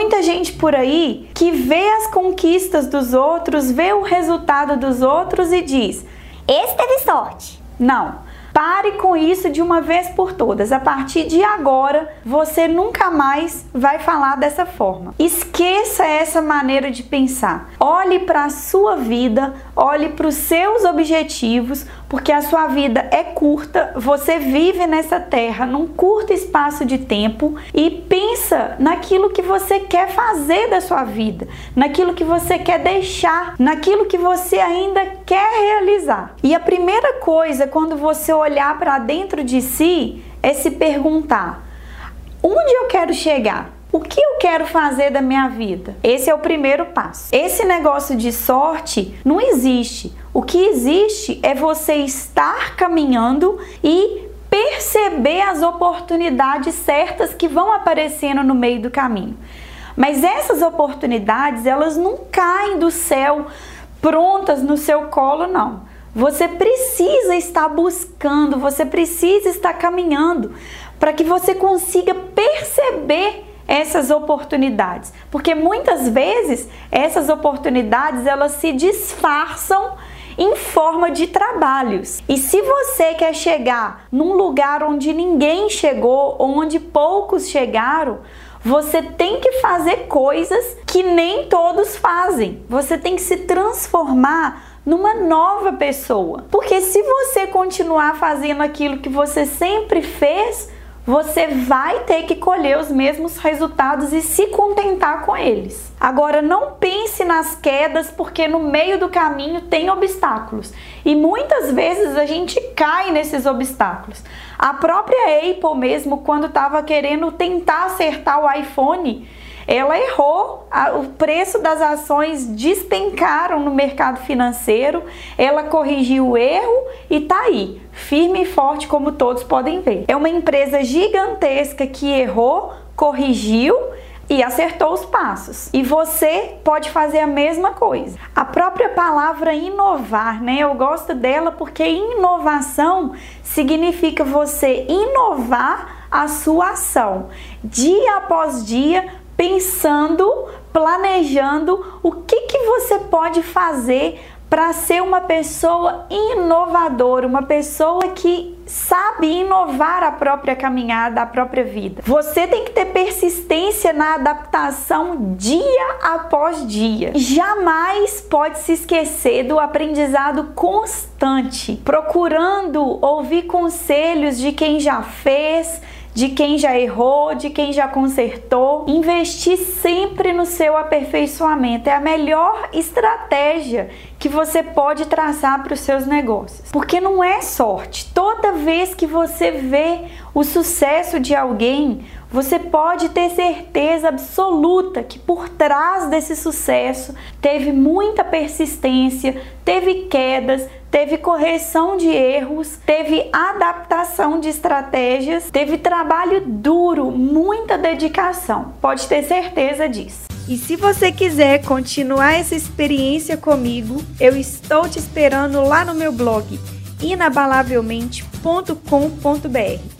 Muita gente por aí que vê as conquistas dos outros, vê o resultado dos outros e diz: Esse teve sorte. Não. Pare com isso de uma vez por todas. A partir de agora, você nunca mais vai falar dessa forma. Esqueça essa maneira de pensar. Olhe para a sua vida, olhe para os seus objetivos, porque a sua vida é curta, você vive nessa terra num curto espaço de tempo e pensa naquilo que você quer fazer da sua vida, naquilo que você quer deixar, naquilo que você ainda quer realizar. E a primeira coisa quando você olhar para dentro de si é se perguntar: onde eu quero chegar? O que eu quero fazer da minha vida? Esse é o primeiro passo. Esse negócio de sorte não existe. O que existe é você estar caminhando e perceber as oportunidades certas que vão aparecendo no meio do caminho. Mas essas oportunidades, elas não caem do céu prontas no seu colo, não. Você precisa estar buscando, você precisa estar caminhando para que você consiga perceber essas oportunidades, porque muitas vezes essas oportunidades elas se disfarçam em forma de trabalhos. E se você quer chegar num lugar onde ninguém chegou, onde poucos chegaram, você tem que fazer coisas que nem todos fazem. Você tem que se transformar numa nova pessoa. Porque se você continuar fazendo aquilo que você sempre fez, você vai ter que colher os mesmos resultados e se contentar com eles. Agora, não pense nas quedas, porque no meio do caminho tem obstáculos e muitas vezes a gente cai nesses obstáculos. A própria Apple, mesmo, quando estava querendo tentar acertar o iPhone, ela errou, o preço das ações despencaram no mercado financeiro, ela corrigiu o erro e tá aí, firme e forte como todos podem ver. É uma empresa gigantesca que errou, corrigiu e acertou os passos. E você pode fazer a mesma coisa. A própria palavra inovar, né? Eu gosto dela porque inovação significa você inovar a sua ação dia após dia pensando, planejando o que, que você pode fazer para ser uma pessoa inovadora, uma pessoa que sabe inovar a própria caminhada, a própria vida. Você tem que ter persistência na adaptação dia após dia. Jamais pode se esquecer do aprendizado constante, procurando ouvir conselhos de quem já fez de quem já errou, de quem já consertou. Investir sempre no seu aperfeiçoamento é a melhor estratégia que você pode traçar para os seus negócios. Porque não é sorte. Toda vez que você vê o sucesso de alguém, você pode ter certeza absoluta que por trás desse sucesso teve muita persistência, teve quedas, teve correção de erros, teve adaptação de estratégias, teve trabalho duro, muita dedicação. Pode ter certeza disso. E se você quiser continuar essa experiência comigo, eu estou te esperando lá no meu blog inabalavelmente.com.br.